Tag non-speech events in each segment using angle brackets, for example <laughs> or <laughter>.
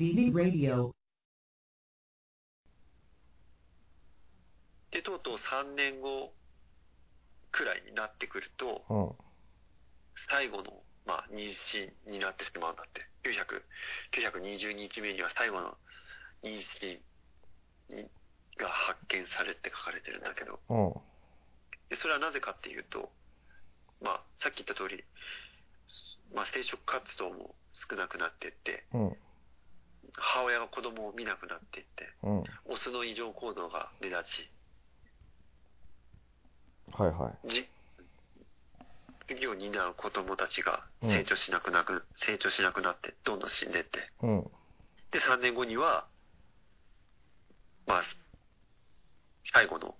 DD Radio. で、とうとう3年後くらいになってくると、うん。最後の、まあ、妊娠になってしまうんだって。920日目には最後の妊娠が発見されて書かれてるんだけど、うん。それはなぜかっていうと、まあ、さっき言った通り、まあ、生殖活動も少なくなってって、うん。母親が子供を見なくなっていって、うん。オスの異常行動が目立ち、はいはい。じ授業を担う子供たちが成長しなくなく、成長しなくなって、どんどん死んでって、うん。で、3年後には、まあ、最後の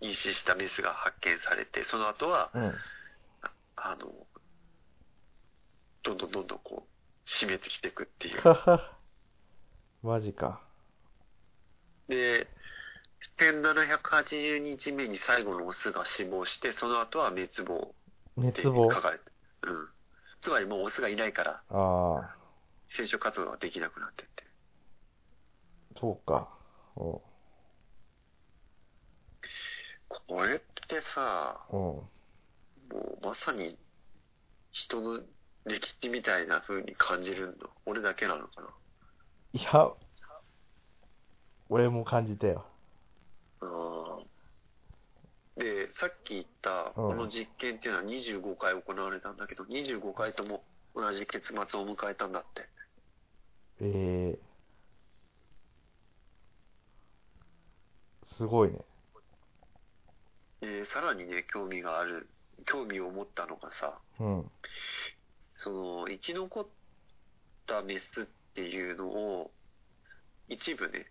妊娠したメスが発見されて、その後は、うん。ああの、どんどんどんどんこう、締めてきていくっていう。<laughs> マジか。で、1780日目に最後のオスが死亡して、その後は滅亡って滅亡？書かれて、うん。つまりもうオスがいないから、ああ、生殖活動ができなくなってって。そうか。おこれってさ、うん。もうまさに人の歴史みたいな風に感じるの、俺だけなのかいや、俺も感じたよ。な。うんで、さっき言ったこの実験っていうのは25回行われたんだけど、25回とも同じ結末を迎えたんだって。ええすごいね。で、さらにね、興味がある、興味を持ったのがさ、うん。その、生き残ったメスっていうのを、一部ね、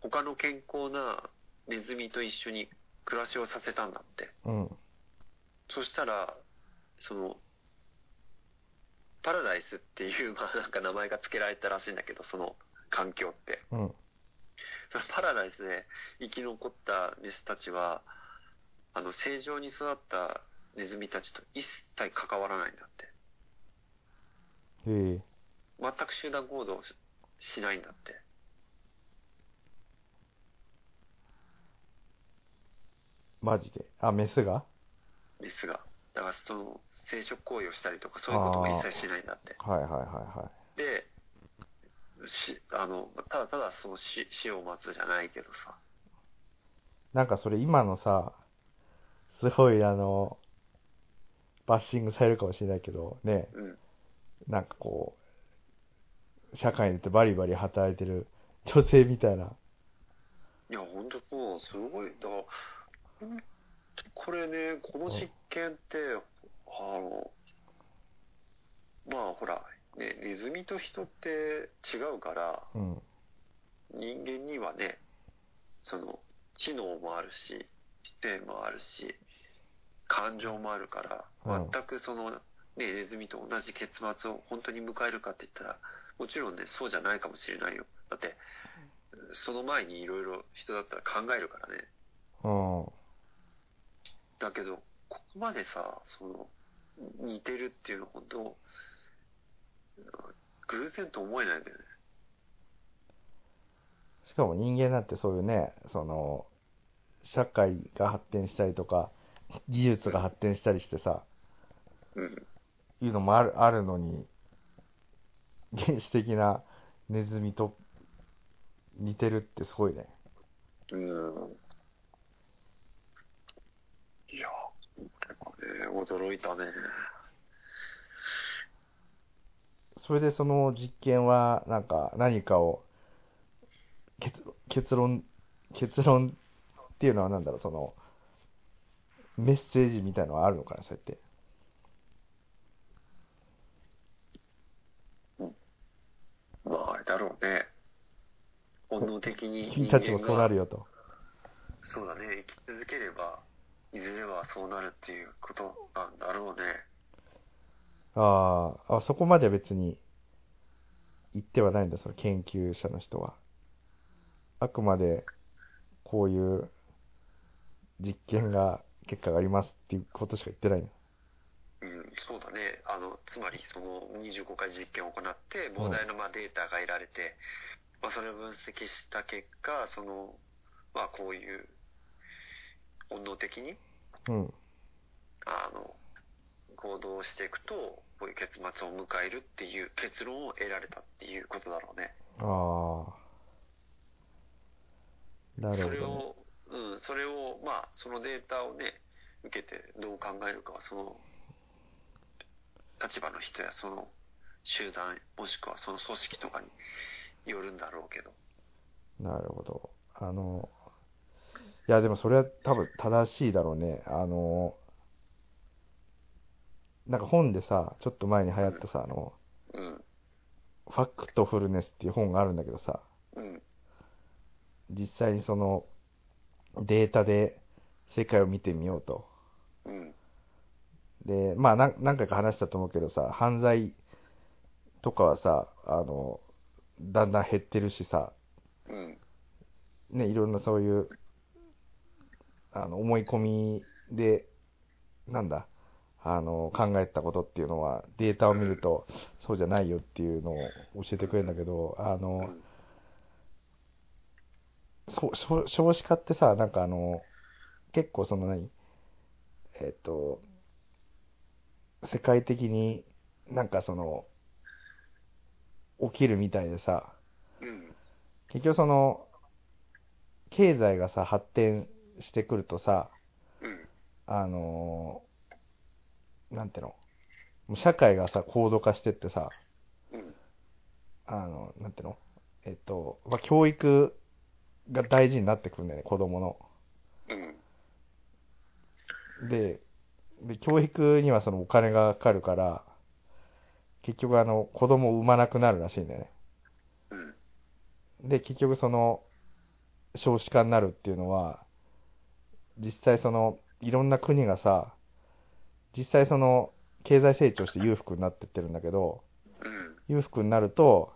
他の健康なネズミと一緒に暮らしをさせたんだって。うん。そしたら、その、パラダイスっていう、まあなんか名前が付けられたらしいんだけど、その環境って。うん。そのパラダイスで生き残ったメスたちは、あの、正常に育ったネズミたちと一切関わらないんだって。ええ全く集団行動をししないんだって。マジで？あ、メスが？メスが。だからその生殖行為をしたりとかそういうことも一切しないんだって。はいはいはいはで、し、あの、ただただその死死を待つじゃないけどさ。い。なんかそれ今のさ、すごいあの、バッシングされるかもしれないけど、ね、うん。なんかこう、社会に出てバリバリ働いてる女性みたいな。いや、ほんとそう、すごい。だから、これね、この実験って、あの、まあほら、ね、ネズミと人って違うから、うん。人間にはね、その、知能もあるし、知性もあるし、感情もあるから、うん全くその、ね、ネズミと同じ結末を本当に迎えるかって言ったら、もちろんね、そうじゃないかもしれないよ。だって、その前にいろいろ人だったら考えるからね。うん。だけど、ここまでさ、その、似てるっていうのは本当、偶然と思えないんだよね。しかも人間なんてそういうね、その、社会が発展したりとか、技術が発展したりしてさ、うん。いうのもある、あるのに、原始的なネズミと似てるってすごいね。うん。いや、結構ね、驚いたね。それでその実験は、なんか何かを、結論、結論、結論っていうのはなんだろう、その、メッセージみたいのはあるのかな、そうやって。まあ、あれだろうね。本能的に君たちもそうなるよ。よと。そうだね、生き続ければ、いずれはそうなるっていうことなんだろうね。あーあ、そこまでは別に言ってはないんだ、その研究者の人は。あくまで、こういう実験が、結果がありますっていうことしか言ってないの。うん、そうだね。あの、つまりその25回実験を行って、膨大なまあデータが得られて、まあそれを分析した結果、その、まあこういう、本能的に、うん。あの、行動していくと、こういう結末を迎えるっていう結論を得られたっていうことだろうね。ああ。なるそほど、ね。れを、うん、それを、まあ、そのデータをね、受けてどう考えるかは、その、立場の人やその集団、もしくはその組織とかによるんだろうけど。なるほど。あの、いや、でもそれは多分正しいだろうね。あの、なんか本でさ、ちょっと前に流行ったさ、あの、うん、ファクトフルネスっていう本があるんだけどさ、うん、実際にそのデータで世界を見てみようと。うん、で、まあ何何回か話したと思うけどさ、犯罪とかはさ、あの、だんだん減ってるしさ、うん、ね、いろんなそういう、あの、思い込みで、なんだ、あの、考えたことっていうのは、データを見ると、そうじゃないよっていうのを教えてくれるんだけど、あうの、ん、そ少子化ってさ、なんかあの、結構その何えっと、世界的になんかその、起きるみたいでさ、うん、結局その、経済がさ、発展してくるとさ、うん、あのーなんていうの、社会がさ、高度化してってさ、うん、あの、なんていうのえっと、まあ、教育が大事になってくるんだよね、子供の。うん、で、で、教育にはそのお金がかかるから、結局あの、子供を産まなくなるらしいんだよね。うん、で、結局その、少子化になるっていうのは、実際その、いろんな国がさ、実際その、経済成長して裕福になってってるんだけど、うん、裕福になると、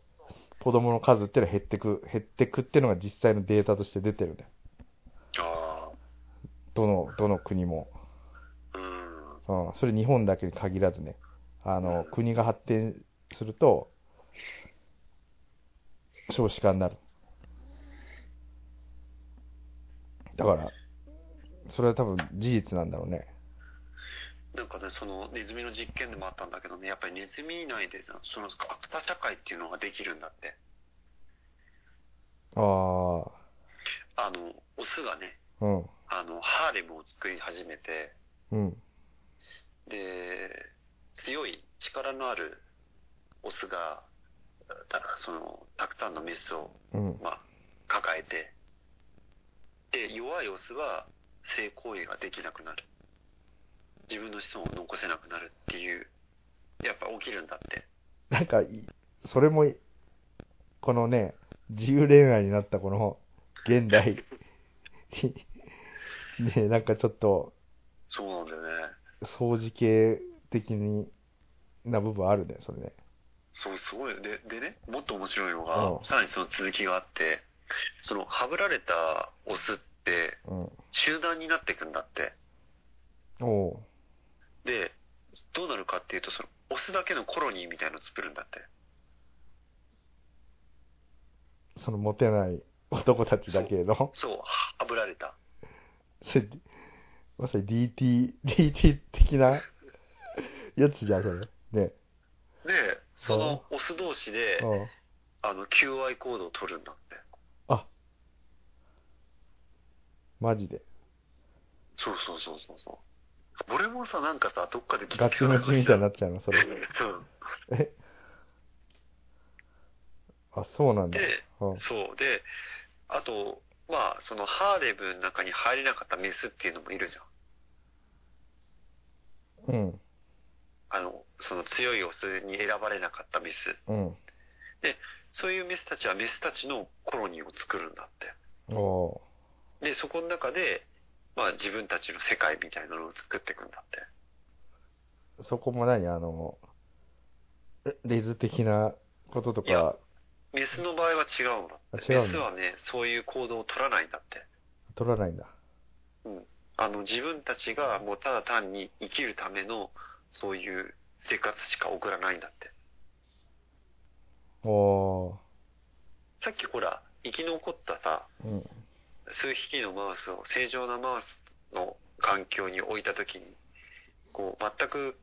子供の数っていうのは減ってく、減ってくっていうのが実際のデータとして出てるんだよ。あどの、どの国も。あ、うん、うん、それ日本だけに限らずね。あの、国が発展すると、少子化になる。だから、それは多分事実なんだろうね。なんかね、そのネズミの実験でもあったんだけどね、やっぱりネズミ内でさそのアクタ社会っていうのができるんだって。ああ、あの、オスがね、うん、あの、ハーレムを作り始めて、うん、で、強い力のあるオスが、たその、たくさんのメスを、うん。まあ、抱えて、で、弱いオスは性行為ができなくなる。自分の子孫を残せなくなるっていう、やっぱ起きるんだって。なんかい、それもい、このね、自由恋愛になったこの、現代 <laughs> ね、なんかちょっと、そうなんだよね。掃除系的にな部分あるね、それね。そう、すごい。で、でね、もっと面白いのが、うんさらにその続きがあって、その、はぶられたオスって、うん。集団になっていくんだって。おうで、どうなるかっていうと、その、オスだけのコロニーみたいのを作るんだって。そのモテない男たちだけの、そう、はぶられた。そ <laughs> れまさに DT、DT 的なやつじゃん、それ。ね。で、そのオス同士で、うん。あの、求愛行動を取るんだって。あ、マジで。そうそうそうそうそう。俺もさ、なんかさ、どっかで聞いガチムチみたいになっちゃうの、それ。<laughs> うん。え？あ、そうなんだ。で、うん。そう。で、あと、まあ、そのハーレムの中に入れなかったメスっていうのもいるじゃん。うん。あの、その強いオスに選ばれなかったメス。うん。そういうメスたちはメスたちのコロニーを作るんだって。おで、そこの中で、まあ自分たちの世界みたいなのを作っていくんだって。ーそこも何？あの、レレズ的なこととかメスの場合は違うんだって。あ違うんだメスはね、そういう行動を取らないんだって。取らないんだ。うん。あの、自分たちがもうただ単に生きるためのそういう生活しか送らないんだって。おー。さっきほら、生き残ったさ、うん。数匹のマウスを正常なマウスの環境に置いたときに、こう、全く、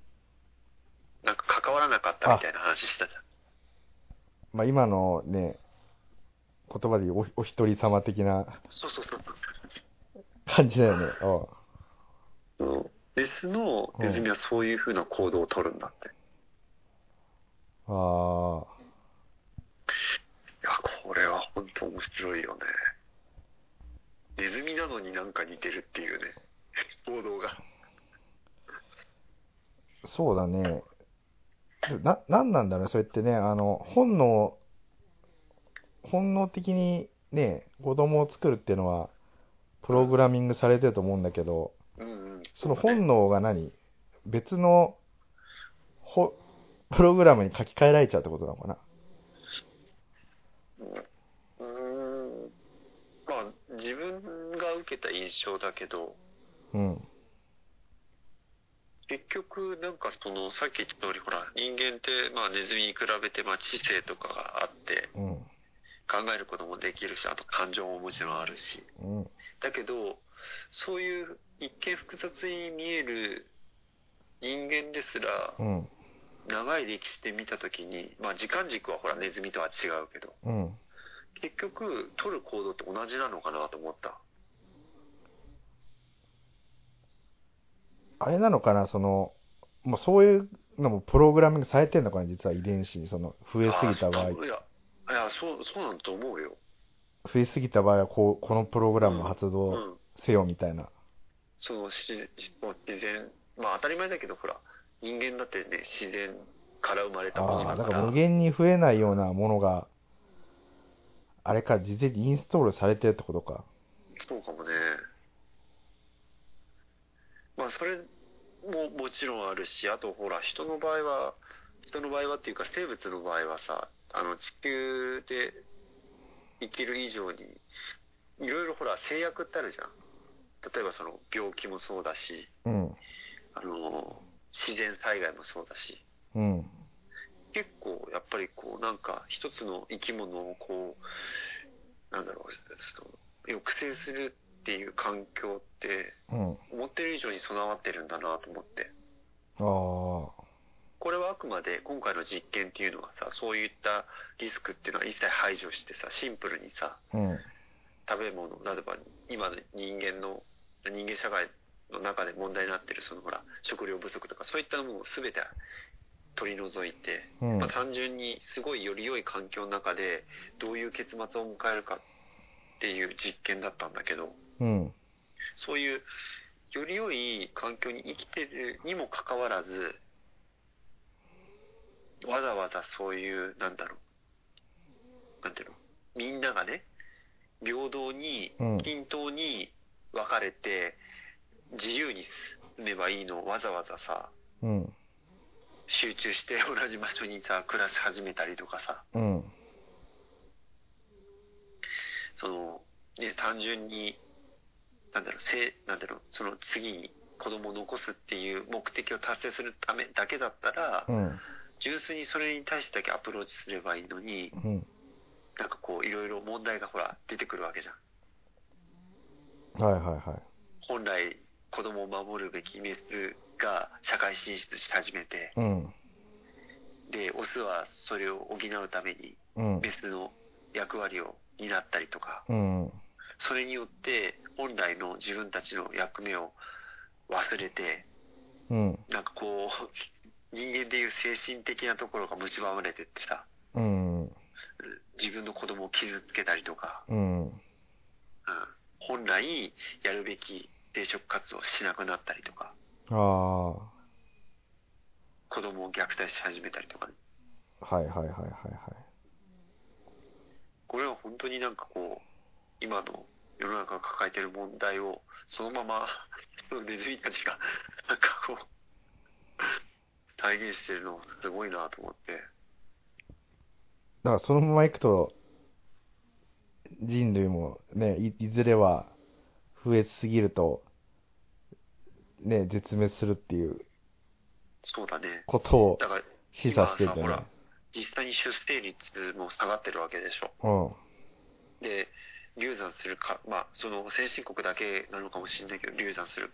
なんか関わらなかったみたいな話したじゃん。まあ今のね、言葉で言うおお一人様的なそうそうそう。感じだよね。おううんメスのネズミはそういう風な行動を取るんだって。ああ。いや、これは本当面白いよね。ネズミなのになんか似てるっていうね、行動が。そうだね。な、なんなんだろうね、それってね、あの、本能、本能的にね、子供を作るっていうのは、プログラミングされてると思うんだけど、うんうん。その本能が何？別の、ほ、プログラムに書き換えられちゃうってことなのかな？うーん。まあ、自分が受けた印象だけど、うん。結局、なんかその、さっき言った通り、ほら、人間って、まあ、ネズミに比べて、まあ、知性とかがあって、うん。考えることもできるし、あと感情ももちろんあるし。うん。だけど、そういう一見複雑に見える人間ですら、うん。長い歴史で見たときに、まあ時間軸はほらネズミとは違うけど、うん。結局取る行動って同じなのかなと思った。あれなのかな、その、もうそういうのもプログラミングされてんのかな、実は遺伝子に、その、増えすぎた場合いや、いや、そう、そうなんだと思うよ。増えすぎた場合は、こう、このプログラムを発う動ん。せよみたいな。その自自然、まあ当たり前だけど、ほら、人間だってね、自然から生まれたものああ、だか、だからら無限に増えないようなものが、あれか、事前にインストールされてるってことか。そうかもね。まあ、それももちろんあるし、あとほら、人の場合は、人の場合はっていうか生物の場合はさ、あの、地球で生きる以上に、いろいろほら、制約ってあるじゃん。例えばその、病気もそうだし、うん。あの、自然災害もそうだし、うん。結構やっぱりこうなんか一つの生き物をこうなんだろうその抑制するっていう環境ってうん。思ってる以上に備わってるんだなと思ってああ。これはあくまで今回の実験っていうのはさそういったリスクっていうのは一切排除してさシンプルにさうん。食べ物例えば今の人間の人間社会の中で問題になってるそのほら食料不足とかそういったものを全て取り除いてうんまあ、単純にすごいより良い環境の中でどういう結末を迎えるかっていう実験だったんだけどうん。そういうより良い環境に生きてるにもかかわらずわざわざそういうなんだろうなんていうの？みんながね平等にうん均等に分かれて自由に住めばいいのをわざわざさうん。集中して同じ場所にさ暮らし始めたりとかさうん。そのね単純になんだろうせなんだろうその次に子供を残すっていう目的を達成するためだけだったら、うん。純粋にそれに対してだけアプローチすればいいのにうん。なんかこういろいろ問題がほら出てくるわけじゃんはいはいはい。本来子供を守るべきメスが社会進出し始めてうん。でオスはそれを補うためにうん。メスの役割を担ったりとかうん。それによって本来の自分たちの役目を忘れてうん。なんかこう <laughs> 人間でいう精神的なところが蝕まれてってさうん。自分の子供を傷つけたりとか、うん。うん、本来やるべき生殖活動をしなくなったりとかあ子供を虐待し始めたりとかねいはいはいはいはい。これは本当になんかこう今の世の中が抱えてる問題をそのまま <laughs> ネズミたちが <laughs> なんかこう体現してるのすごいなと思ってだからそのまま行くと、人類もね、いいずれは増えすぎると、ね、絶滅するっていうそうだね。ことをだから、示唆しててね今さほら。実際に出生率も下がってるわけでしょ。うん。で、流産するか、まあ、その先進国だけなのかもしれないけど、流産する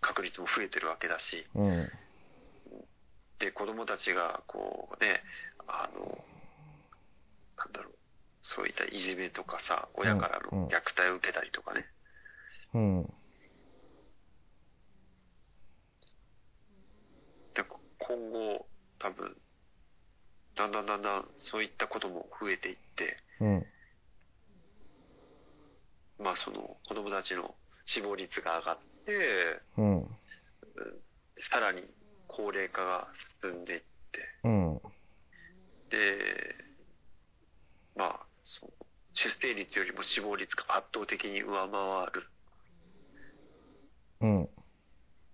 確率も増えてるわけだし、うん。で、子供たちが、こうね、あの、なんだろう、そういったいじめとかさ、親からうんうんの虐待を受けたりとかね、うん。で、今後、多分、だんだんだんだんそういったことも増えていって、うん。まあその子供たちの死亡率が上がって、うん。さらに高齢化が進んでいって、うん。で、まあ、そう出生率よりも死亡率が圧倒的に上回る。うん。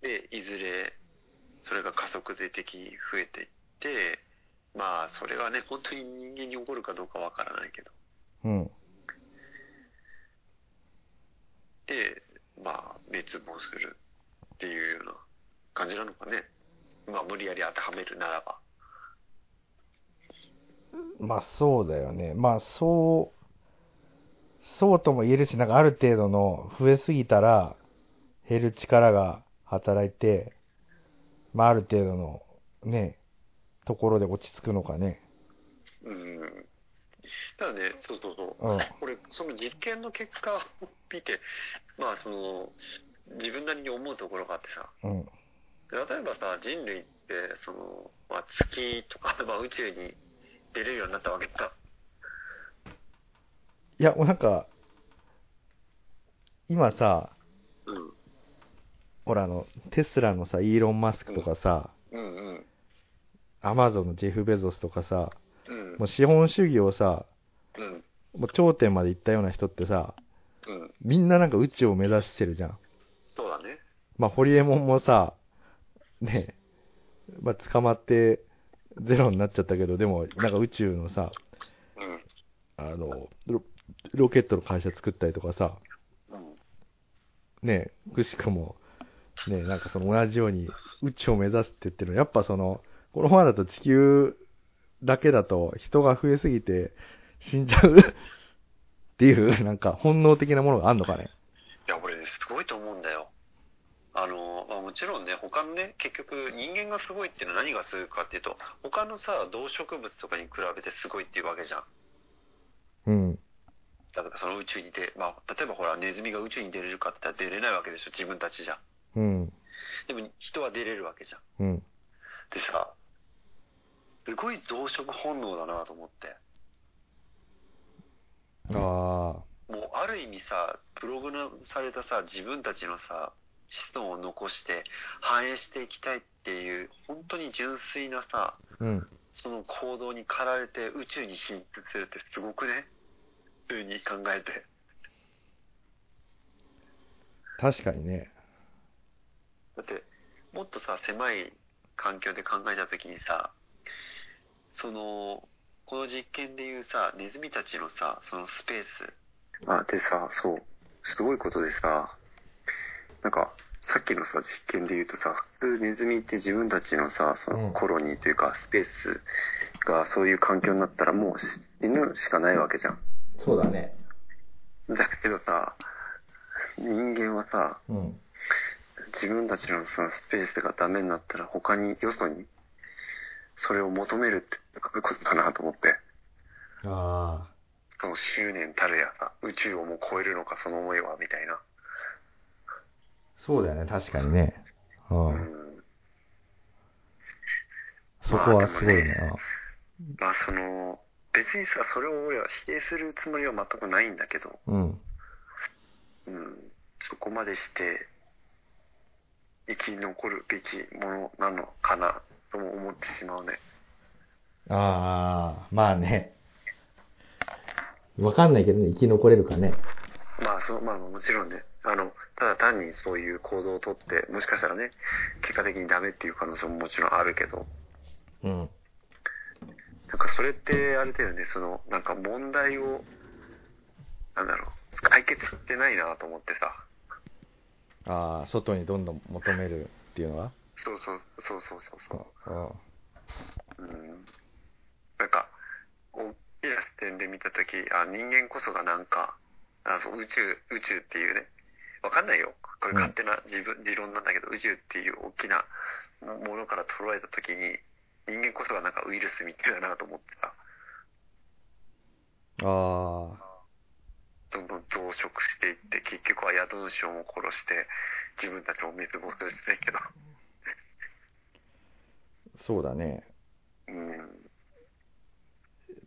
で、いずれ、それが加速度的に増えていって、まあ、それがね、本当に人間に起こるかどうかわからないけど。うん。で、まあ、滅亡するっていうような感じなのかね。まあ、無理やり当てはめるならば。まあそうだよね。まあそう、そうとも言えるし、なんかある程度の増えすぎたら減る力が働いて、まあある程度のね、ところで落ち着くのかね。うん。ただね、そうそうそう。うん。俺、その実験の結果を <laughs> 見て、まあ、その、自分なりに思うところがあってさ、うん。例えばさ、人類って、その、まあ、月とか、<laughs> まあ、宇宙に出れるようになったわけだ。いや、もうなんか、今さ、うん。ほらあの、テスラのさ、イーロン・マスクとかさ、うんうん。アマゾンのジェフ・ベゾスとかさ、うんもう資本主義をさ、うん。もう頂点まで行ったような人ってさ、うん。みんななんか宇宙を目指してるじゃん。そうだね。まあ、ホリエモンもさ、ね、まあ、捕まってゼロになっちゃったけど、でも、なんか宇宙のさ、うん。あの、ロロケットの会社作ったりとかさ、うん。ね、くしくも、ね、なんかその同じように宇宙を目指すって言ってるの、やっぱその、このままだと地球だけだと人が増えすぎて死んじゃう？<laughs> っていう、なんか本能的なものがあんのかね？いや、俺ね、すごいと思うんだよ。あの、まあ、もちろんね、他のね、結局人間がすごいっていうのは何がすごいかっていうと、他のさ、動植物とかに比べてすごいっていうわけじゃん。うん。例えばその宇宙に出、まあ、例えばほら、ネズミが宇宙に出れるかって言ったら出れないわけでしょ、自分たちじゃ。うん。でも人は出れるわけじゃん。うん。でさ、すごい増殖本能だなと思って。ああ。もうある意味さ、プログラムされたさ、自分たちのさ、子孫を残して繁栄していきたいっていう、本当に純粋なさ、うん。その行動に駆られて宇宙に進出するってすごくね？普通に考えて。確かにね。だって、もっとさ、狭い環境で考えたときにさ、その、この実験でいうさ、ネズミたちのさ、そのスペース。あ、でさ、そう、すごいことでさ、なんか、さっきのさ、実験で言うとさ、普通ネズミって自分たちのさ、そうんのコロニーというか、スペースがそういう環境になったらもう死ぬしかないわけじゃん。そうだね。だけどさ、人間はさ、うん。自分たちのそのスペースがダメになったら他によそにそれを求めるってことかなと思ってああ。その執念たるやさ宇宙をもう超えるのかその思いはみたいなそうだよね、確かにね。う。うんんそこはすごいな。まあその別にさそれを俺は否定するつもりは全くないんだけど、うん。うん、そこまでして生き残るべきものなのかなとも思ってしまうね。ああ、まあね。わかんないけどね、生き残れるかね。まあそう、まあもちろんね、あの、ただ単にそういう行動をとって、もしかしたらね、結果的にダメっていう可能性ももちろんあるけど、うん。なんかそれってあれだよね、その、なんか問題を、なんだろう、解決してないなと思ってさ、ああ、外にどんどん求めるっていうのは？そうそうそうそうそうそう。うん。うんなんか、大きな視点で見たとき、あ、人間こそがなんか、あそう宇宙、宇宙っていうね、わかんないよ。これ勝手な自分、持論なんだけど、宇宙っていう大きなものから捉えたときに、人間こそがなんかウイルスみたいだなと思ってた。ああ、どんどん増殖していって、結局は宿主をも殺して、自分たちも滅亡するじゃないけど。そうだね。うん。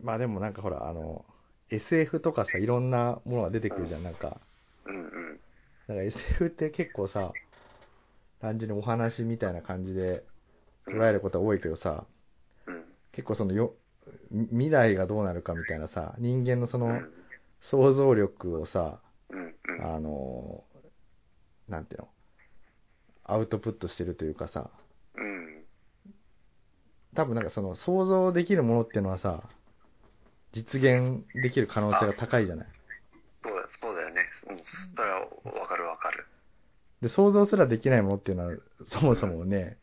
まあでもなんかほら、あの、SF とかさ、いろんなものが出てくるじゃん。なんか、うんうん。なんか SF って結構さ、単純にお話みたいな感じで捉えることは多いけどさ、うん。結構そのよ、み未来がどうなるかみたいなさ、人間のそのうん。想像力をさ。あの、なんていうの、アウトプットしてるというかさ、うん。多分なんかその想像できるものっていうのはさ、実現できる可能性が高いじゃない？そうだ、そうだよね。うん。それはわかるわかる。で、想像すらできないものっていうのは、そもそもね、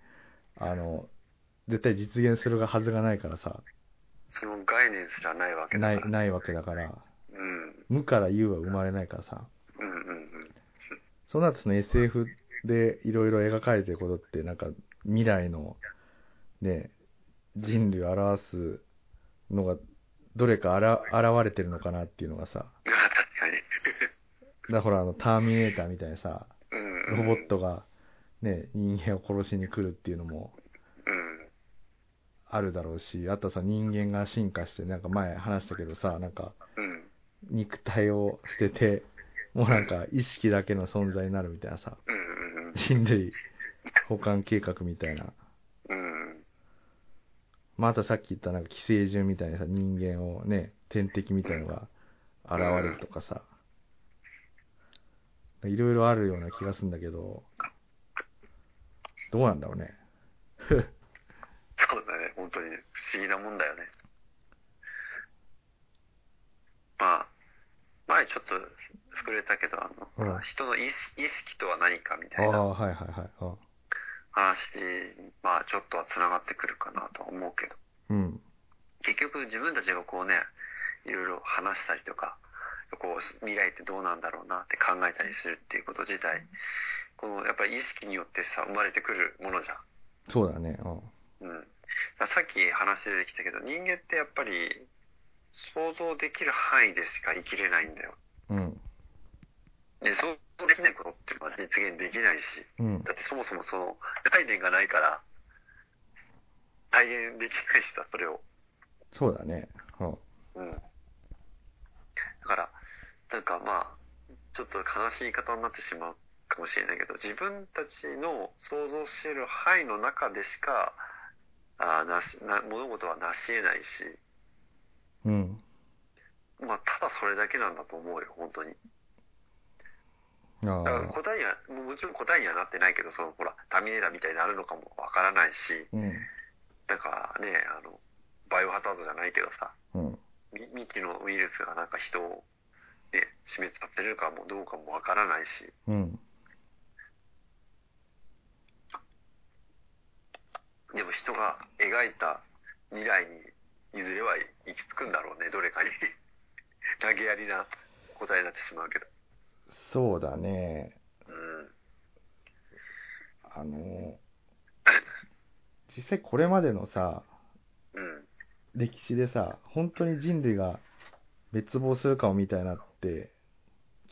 あの、絶対実現するはずがないからさ、その概念すらないわけだから。ない、ないわけだから、うん。無から有は生まれないからさ、うんうんうん。そうなるとその SF でいろいろ描かれてることって、なんか未来の、ね、人類を表すのが、どれかあら現れてるのかなっていうのがさ、あ確かに。だからほら、あの、ターミネーターみたいなさ、うん。ロボッ。トが、ね、人間を殺しに来るっていうのもうん。あるだろうし、あとさ、人間が進化して、なんか前話したけどさ、なんか、うん。肉体を捨てて、もうなんか意識だけの存在になるみたいなさ、うん。うん。人類保管計画みたいな。うん。またさっき言ったなんか寄生獣みたいなさ、人間をね、天敵みたいのが現れるとかさ、いろいろあるような気がするんだけど、どうなんだろうね。<laughs> そうだね。本当にね不思議なもんだよね。まあ、前ちょっと触れたけど、あの、うん人の意識意識とは何かみあたいなあ、はいはいはい。あ話に、まあちょっとは繋がってくるかなとは思うけど、うん。結局自分たちがこうね、いろいろ話したりとか、こう未来ってどうなんだろうなって考えたりするっていうこと自体、このやっぱり意識によってさ、生まれてくるものじゃん。そうだね。うん。うん、さっき話出てきたけど人間ってやっぱり想像できる範囲でしか生きれないんだようん。で想像できないことっていうのは実現できないしうん。だってそもそもその概念がないから体現できないしさそれをそうだね。うん。うんだからなんかまあちょっと悲しい言い方になってしまうかもしれないけど自分たちの想像している範囲の中でしかあーなしな物事はなし得ないしうん。まあ、ただそれだけなんだと思うよ、本当に。あだからあ。答えには、ももちろん答えにはなってないけど、その、ほら、ターミネーターみたいになるのかもわからないし、うん。なんかね、あの、バイオハザードじゃないけどさ、うん。み未知のウイルスがなんか人を、ね、死滅させれるかもどうかもわからないし、うん。でも人が描いた未来にいずれは行き着くんだろうね、どれかに。投げやりな答えになってしまうけど。そうだね。うん。あの、実際これまでのさ、うん。歴史でさ、本当に人類が滅亡するかもみたいなって、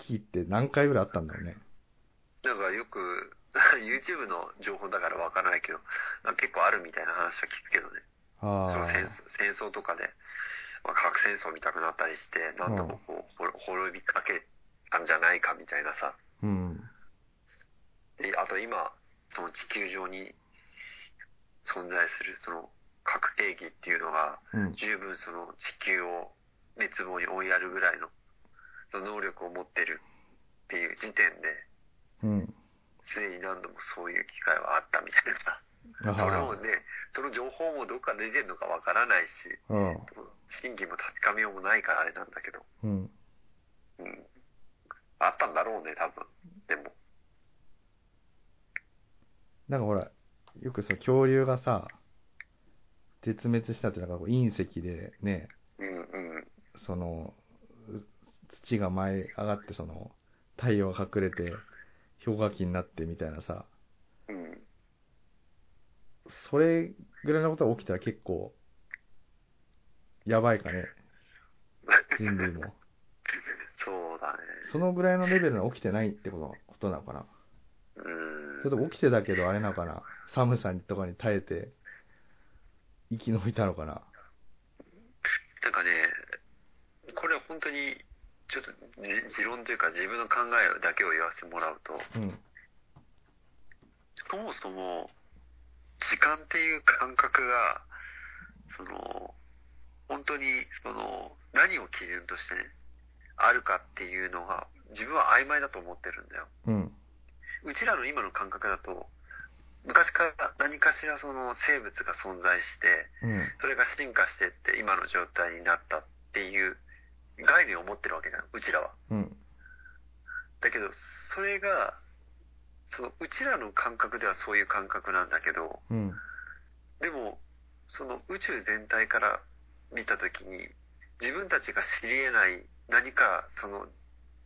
聞いて何回ぐらいあったんだろうね。なんかよく、<laughs> YouTube の情報だからわからないけど、なんか結構あるみたいな話は聞くけどね。そのあ戦争戦争とかで、まあ、核戦争見たくなったりして、なんともこう、ほ滅びかけたんじゃないかみたいなさ。あ。うん。で、あと今、その地球上に存在するその核兵器っていうのが、うん。十分その地球を滅亡に追いやるぐらいの、その能力を持ってるっていう時点で、うん。すでに何度もそういう機会はあったみたいなさ。あそれをね、その情報もどっかで出てるのかわからないし、うん。真偽も確かめようもないからあれなんだけど、うん。うん。あったんだろうね、多分。でも。なんかほら、よくその恐竜がさ、絶滅したってなんかこう隕石でね、うんうん。その、う土が舞い上がって、その、太陽が隠れて、氷河期になってみたいなさ、うん。それぐらいのことが起きたら結構、やばいかね、人類も。そうだね。そのぐらいのレベルが起きてないってことことなのかな？うん。それとも起きてたけど、あれなのかな？寒さとかに耐えて、生き延びたのかな？なんかね、これは本当に、ちょっとじ持論というか自分の考えだけを言わせてもらうと、うん。そもそも、時間っていう感覚が、その、本当に、その、何を基準としてね、あるかっていうのが、自分は曖昧だと思ってるんだよ。うん。うちらの今の感覚だと、昔から何かしらその生物が存在して、うん。それが進化してって今の状態になったっていう概念を持ってるわけじゃん、うちらは。うん。だけど、それが、そのうちらの感覚ではそういう感覚なんだけど、うん。でも、その宇宙全体から見たときに、自分たちが知り得ない何か、その、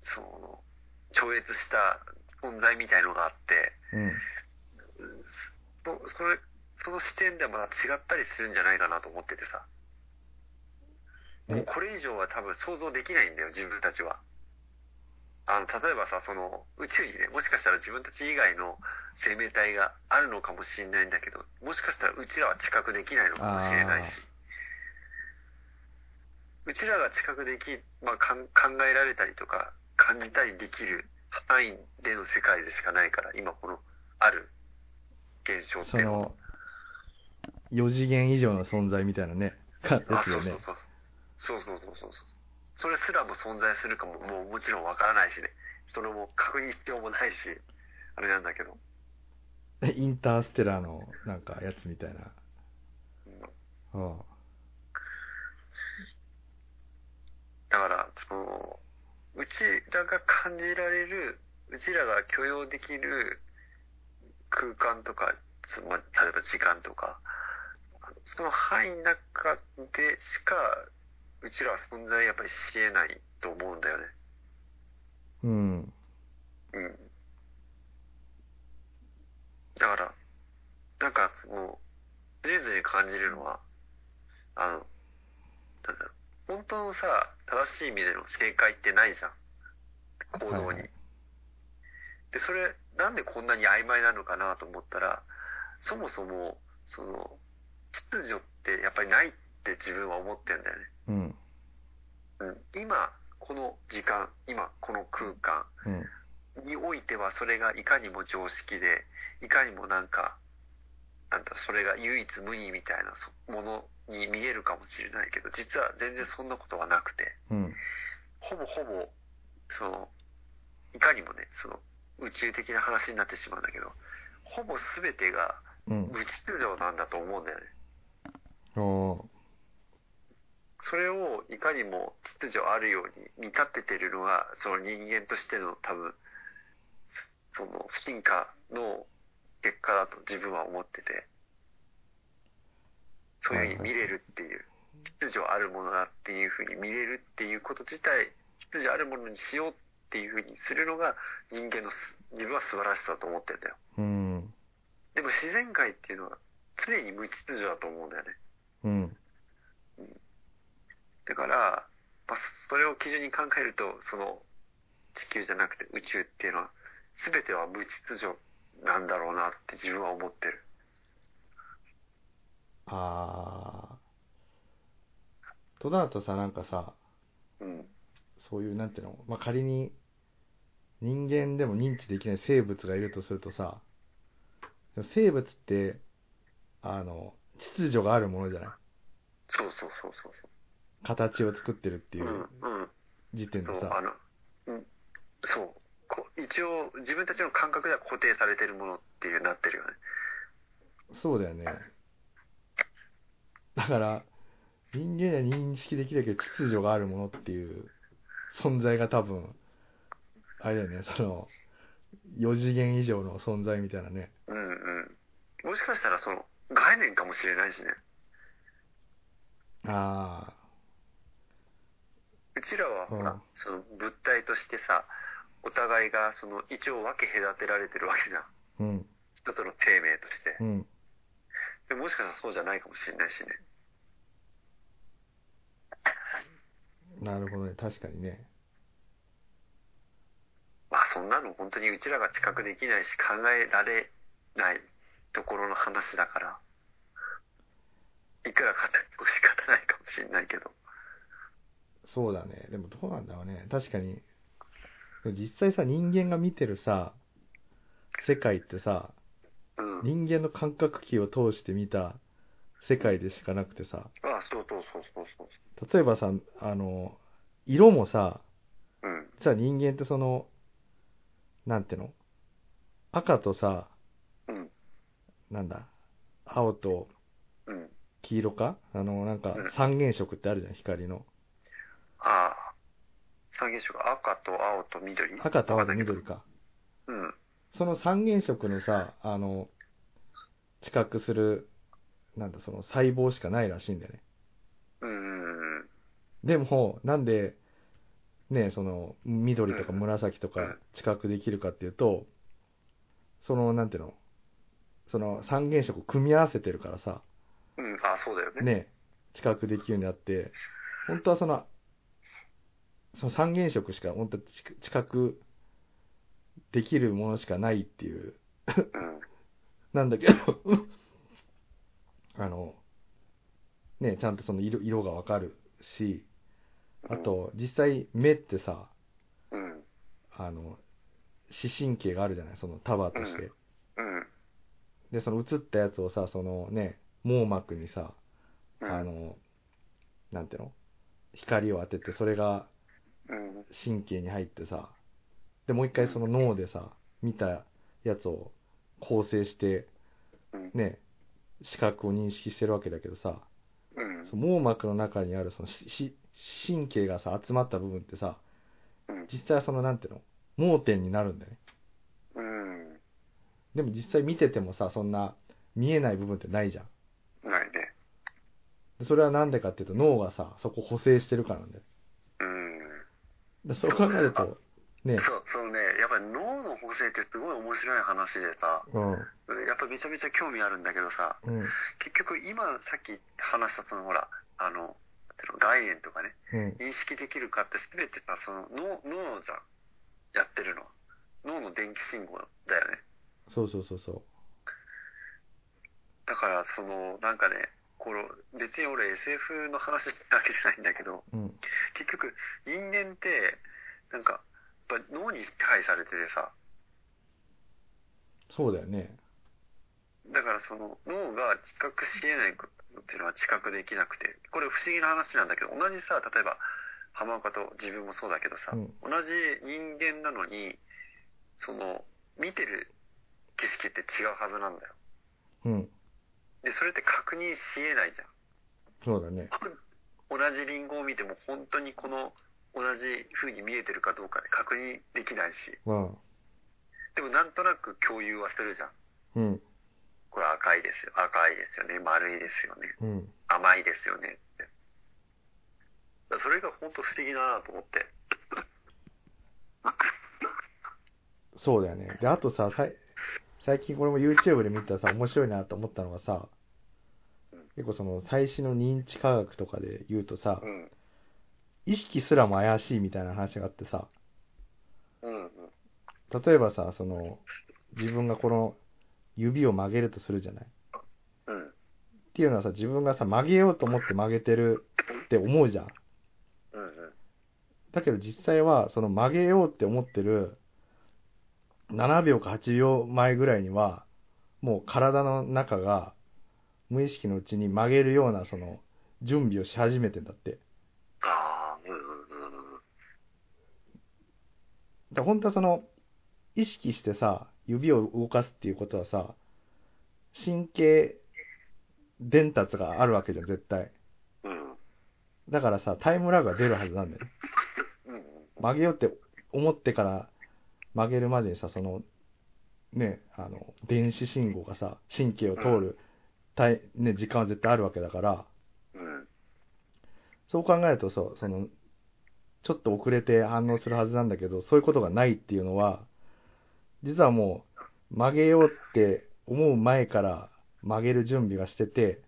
その、超越した存在みたいのがあって、うん。そそれ、その視点ではまた違ったりするんじゃないかなと思っててさ。もうえ？これ以上は多分想像できないんだよ、自分たちは。あの、例えばさ、その、宇宙にね、もしかしたら自分たち以外の生命体があるのかもしれないんだけど、もしかしたらうちらは知覚できないのかもしれないし、うちらが知覚でき、まあ、かん考えられたりとか、感じたりできる範囲での世界でしかないから、今この、ある現象ってそいうのはの、4次元以上の存在みたいなね、かであ、すよねそうそう。そう。そうそうそうそうそう。それすらも存在するかも、もうもちろんわからないしね。それも確認必要もないし、あれなんだけど。インターステラーのなんかやつみたいな。うんうん。だから、その、うちらが感じられる、うちらが許容できる空間とか、つまり、例えば時間とか、その範囲の中でしか、うちらは存在やっぱりし得ないと思うんだよね。うん。うん。だから、なんか、その、ずれずれ感じるのは、あの、なんだろう、本当のさ、正しい意味での正解ってないじゃん。行動に。はいはいで、それ、なんでこんなに曖昧なのかなと思ったら、そもそも、その、秩序ってやっぱりないって自分は思ってんだよね。うん。うん。今、この時間、今、この空間、うん。においてはそれがいかにも常識で、いかにもなんか、なんだ、それが唯一無二みたいなそものに見えるかもしれないけど、実は全然そんなことはなくて、うん。ほぼほぼ、その、いかにもね、その、宇宙的な話になってしまうんだけど、ほぼ全てがうん。無秩序なんだと思うんだよね。おーそれをいかにも秩序あるように見立ててるのが、その人間としての多分、その進化の結果だと自分は思ってて、そういうふうに見れるっていう、秩序あるものだっていうふうに見れるっていうこと自体、秩序あるものにしようっていうふうにするのが人間のす自分は素晴らしさだと思ってんだよ。うん。でも自然界っていうのは常に無秩序だと思うんだよね。うん。だから、まあ、それを基準に考えると、その地球じゃなくて宇宙っていうのは、全ては無秩序なんだろうなって自分は思ってる。あー。となるとさ、なんかさ、うん。そういう、なんていうの、まあ、仮に人間でも認知できない生物がいるとするとさ、生物って、あの、秩序があるものじゃない？そうそうそうそうそ。形を作ってるっていうううん、うん。時点でそう、あさ、の、うん、そう。こ一応、自分たちの感覚では固定されてるものっていうなってるよね。そうだよね。だから、人間には認識できるけど秩序があるものっていう存在が多分、あれだよね、その、4次元以上の存在みたいなね。うんうん。もしかしたらその概念かもしれないしね。あうちらはほら、うんその物体としてさ、お互いがその一応分け隔てられてるわけじゃん。あ、うん、一つの定名としてう。ん。でもしかしたらそうじゃないかもしれないしね。なるほどね。確かにね。まあそんなの本当にうちらが知覚できないし考えられないところの話だから、いくら語っても仕方ないかもしれないけど。そうだね。でもどうなんだろうね。確かに。実際さ、人間が見てるさ、世界ってさ、うん。人間の感覚器を通して見た世界でしかなくてさ、ああ、そうそうそうそうそう。例えばさ、あの、色もさ、うん。さ、人間ってその、なんていうの？赤とさ、うん。なんだ、青とうん。黄色か？あの、なんかうん三原色ってあるじゃん、光の。ああ。三原色赤と青と緑？赤と青と緑か。うん。その三原色のさ、あの、知覚する、なんだ、その細胞しかないらしいんだよね。うん。でも、なんで、ね、その、緑とか紫とかうん知覚できるかっていうと、その、なんていうの、その三原色を組み合わせてるからさ、うん。ああ、そうだよね。ね、知覚できるようになって、本当はその、その三原色しか本当知覚できるものしかないっていう、うん。なんだけど、<laughs> あの、ね、ちゃんとその色色がわかるし、あと、実際目ってさ、うん。あの、視神経があるじゃない、その束として。うん。で、その映ったやつをさ、そのね、網膜にさ、うん。あの、なんていうの？光を当てて、それがうん。神経に入ってさ、で、もう一回その脳でさ、見たやつを構成して、うん。ね、視覚を認識してるわけだけどさ、うんその網膜の中にあるそのしし神経がさ、集まった部分ってさ、うん。実際はそのなんていうの？盲点になるんだよね。うん。でも実際見ててもさ、そんな見えない部分ってないじゃん。ないね。でそれはなんでかっていうと脳がさ、そこ補正してるからなんだよ。うん。でそう考えると、ね、そう、そうね、やっぱり脳の補正ってすごい面白い話でさ、うん、やっぱめちゃめちゃ興味あるんだけどさ、うん、結局今さっき話したそのほら、あの、なんていうの概念とかね、うん、認識できるかって全てさ、その脳、脳じゃん。やってるの。は。脳の電気信号だよね。そうそうそうそだから、その、なんかね、この、別に俺 SF の話してるわけじゃないんだけど、う。うん、結局人間って、なんか、ぱ脳に支配されててさ、そうだよね。だからその脳が知覚し得ないことっていうのは知覚できなくて、これ不思議な話なんだけど、同じさ、例えば浜岡と自分もそうだけどさ、うん同じ人間なのに、その、見てる景色って違うはずなんだよ。うん、で、それって確認し得ないじゃん。そうだね。<laughs> 同じリンゴを見ても本当にこの同じ風に見えてるかどうかで確認できないし、うん、でもなんとなく共有はするじゃん。うん、これ赤いですよ。赤いですよね。丸いですよね。うん。甘いですよねそれが本当不思議だなと思って。そうだよね。で、あとさ、さい最近これも YouTube で見たらさ、面白いなと思ったのがさ、結構その最新の認知科学とかで言うとさう、ん。意識すらも怪しいみたいな話があってさ、うんうん。例えばさ、その、自分がこの指を曲げるとするじゃない？っうん。ていうのはさ、自分がさ、曲げようと思って曲げてるって思うじゃん。うんうん。だけど実際は、その曲げようって思ってる7秒か8秒前ぐらいには、もう体の中が無意識のうちに曲げるようなその準備をし始めてんだって。ああ、うんうんうんうん。で本当はその、意識してさ、指を動かすっていうことはさ、神経伝達があるわけじゃん、絶対。うん。だからさ、タイムラグが出るはずなんだよ。曲げようって思ってから曲げるまでにさ、その、ね、あの、電子信号がさ、神経を通る、たいね、時間は絶対あるわけだから、うん。そう考えるとそう、その、ちょっと遅れて反応するはずなんだけど、そういうことがないっていうのは、実はもう、曲げようって思う前から曲げる準備がしてて、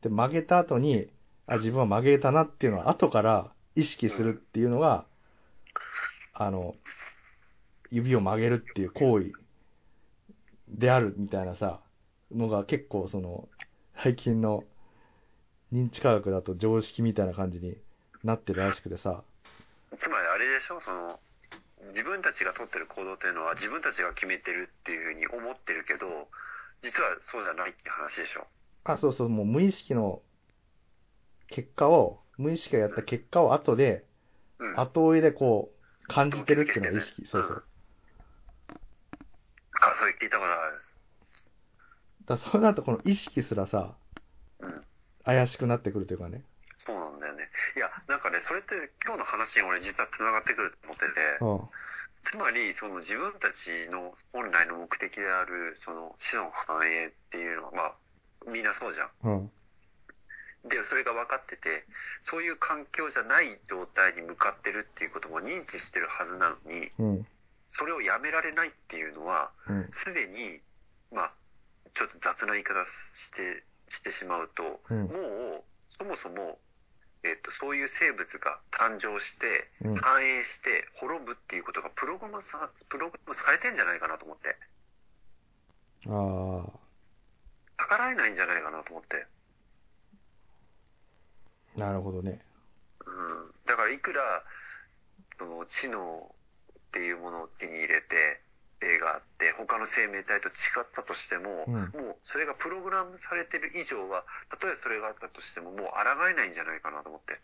で、曲げた後に、あ、自分は曲げたなっていうのは後から意識するっていうのが、あの、指を曲げるっていう行為であるみたいなさ、のが結構その、最近の認知科学だと常識みたいな感じになってるらしくてさ、つまりあれでしょ？その、自分たちが取ってる行動っていうのは自分たちが決めてるっていうふうに思ってるけど、実はそうじゃないって話でしょ？あ、そうそう、もう無意識の結果を、無意識がやった結果を後で、うん。後追いでこう、感じてるっていうのは意識、そうそう。あ、そう聞いたことある。だそうなるとこの意識すらさ、うん。怪しくなってくるというかね。そうなんだよね。いや、なんかね、それって今日の話に俺実は繋がってくると思ってて、うん。つまり、その自分たちの本来の目的である、その子孫繁栄っていうのは、まあ、みんなそうじゃん。うん。で、それが分かってて、そういう環境じゃない状態に向かってるっていうことも認知してるはずなのに、うん。それをやめられないっていうのは、うん。すでに、まあ、ちょっと雑な言い方して、してしまうと、うんもう、そもそも、えっと、そういう生物が誕生して、うん。繁栄して、滅ぶっていうことがプログラムさ、プログラムされてんじゃないかなと思って。あ逆らえないんじゃないかなと思って。あ、なるほどね。うん。だからいくら、その知能っていうものを手に入れて、例があって、他の生命体と違ったとしても、うんもうそれがプログラムされてる以上は、たとえそれがあったとしても、もう抗えないんじゃないかなと思って。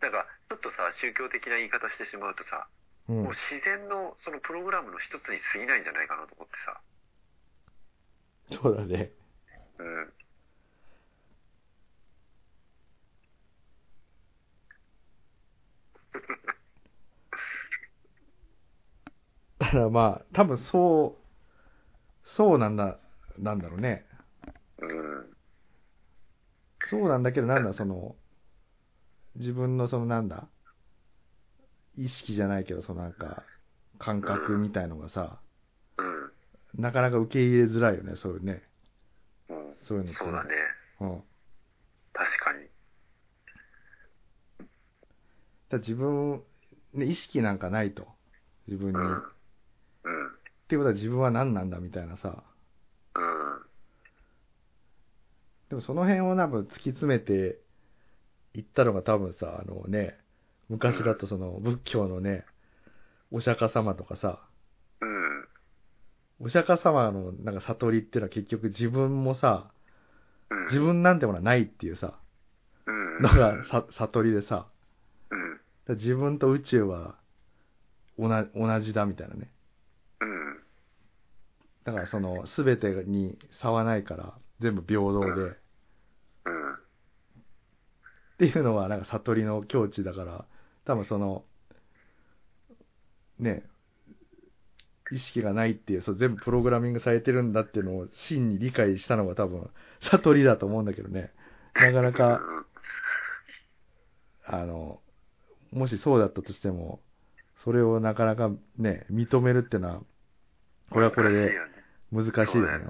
だから、ちょっとさ、宗教的な言い方してしまうとさ、うんもう。自然のそのプログラムの一つに過ぎないんじゃないかなと思ってさ。そうだね。うん。だからまあ、多分そう、そうなんだ、なんだろうね。うん。そうなんだけど、なんだ、その、自分のそのなんだ、意識じゃないけど、そのなんか、感覚みたいのがさ、うん。なかなか受け入れづらいよね、そういうね。うん。そういうのそうだね。うん。確かに。だ自分、ね、意識なんかないと。自分に。うん。ていうことは自分は何なんだみたいなさ。うん。でもその辺を多分突き詰めていったのが多分さ、あのね、昔だとその仏教のね、お釈迦様とかさ、うん。お釈迦様のなんか悟りっていうのは結局自分もさ、うん。自分なんてものはないっていうさ、うん。のがさ悟りでさ、うん。自分と宇宙は同じだみたいなね。うん。だからその全てに差はないから全部平等で、うん。っていうのはなんか悟りの境地だから、多分その、ね、意識がないっていう、そう全部プログラミングされてるんだっていうのを真に理解したのが多分悟りだと思うんだけどね。なかなか、あの、もしそうだったとしても、それをなかなかね、認めるっていうのは、これはこれで難しいよね。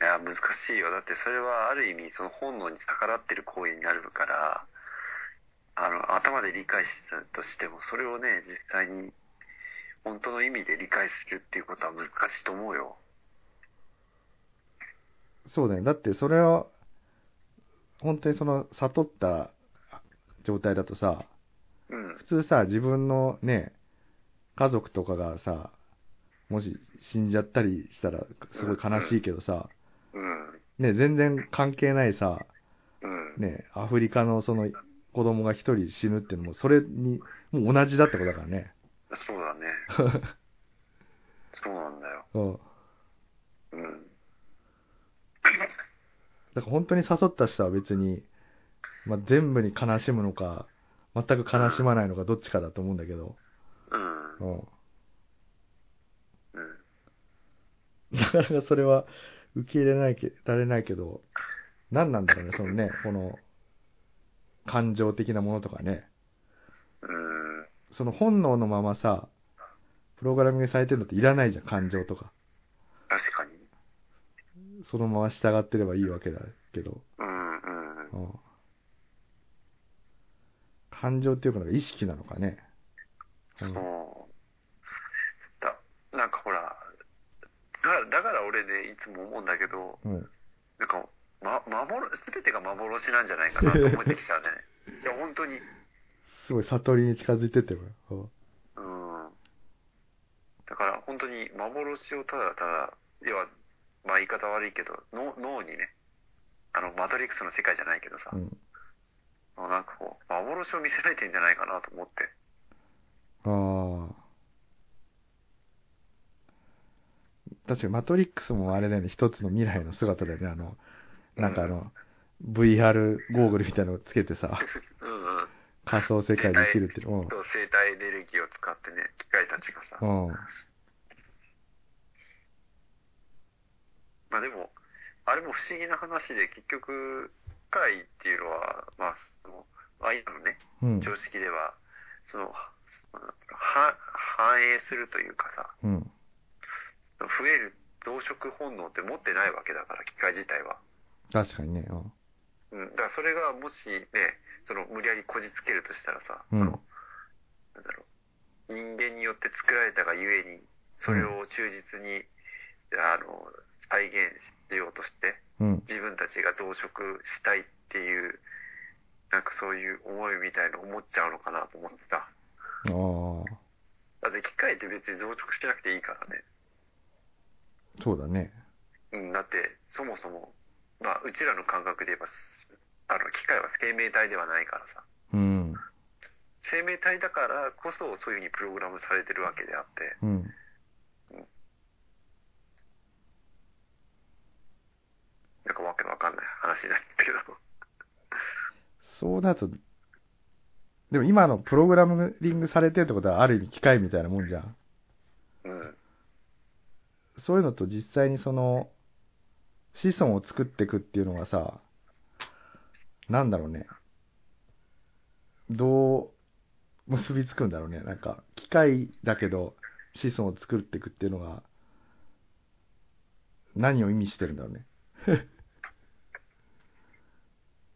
いや、難しいよ。だってそれはある意味その本能に逆らってる行為になるから、あの、頭で理解したとしても、それをね、実際に本当の意味で理解するっていうことは難しいと思うよ。そうだね。だってそれは、本当にその悟った状態だとさ、うん。普通さ、自分のね、家族とかがさ、もし死んじゃったりしたらすごい悲しいけどさ、うん。ね、全然関係ないさ、うん。ね、アフリカのその子供が一人死ぬっていうのも、それに、もう同じだってことだからね。そうだね。<laughs> そうなんだよ。うん。うん。だから本当に誘った人は別に、まあ、全部に悲しむのか、全く悲しまないのかどっちかだと思うんだけど、うん。うん。うん。<laughs> なかなかそれは受け入れないけられないけど、何なんだろうね、そのね、この、感情的なものとかね。うん。その本能のままさ、プログラミングされてるのっていらないじゃん、感情とか。確かに。そのまま従ってればいいわけだけど。うんうん。うん感情っていうか意識なのかね。うんそう。だ、なんかほら、だだから俺ね、いつも思うんだけど、うん。なんか、ま、幻、すべてが幻なんじゃないかなと思ってきちゃうね。<laughs> いや、本当に。すごい悟りに近づいてって。うん。だから本当に幻をただただ、要は、まあ言い方悪いけど、脳脳にね、あの、マトリックスの世界じゃないけどさう、ん。なんかこう、幻を見せられてんじゃないかなと思って。ああ。確かにマトリックスもあれだよね、一つの未来の姿だよね、あの、なんかあの、VR ゴーグルみたいなのをつけてさ、うんうん。仮想世界で生きるっていう。うん。そう生体エネルギーを使ってね、機械たちがさ。うん。まあでも、あれも不思議な話で、結局、機械っていうのは、まあ、その、まあ今のね、うん。常識では、その、は、反映するというかさ、うん。増える増殖本能って持ってないわけだから、機械自体は。確かにね。うん。うん。だからそれがもしね、その無理やりこじつけるとしたらさ、うんその、なんだろう、人間によって作られたがゆえに、それを忠実に、あの、再現しようとして、うん。自分たちが増殖したいっていう、なんかそういう思いみたいの思っちゃうのかなと思ってた。ああ。だって機械って別に増殖しなくていいからね。そうだね。うん、だって、そもそも、まあ、うちらの感覚で言えば、すあの、機械は生命体ではないからさ。うん。生命体だからこそ、そういうふうにプログラムされてるわけであって、うん。なんかわけのわかんない話なんだけど。そうだと、でも今のプログラミングされてるってことはある意味機械みたいなもんじゃん。そういうのと実際にその、子孫を作っていくっていうのがさ、なんだろうね。どう結びつくんだろうね。なんか、機械だけど子孫を作っていくっていうのが、何を意味してるんだろうね。<laughs>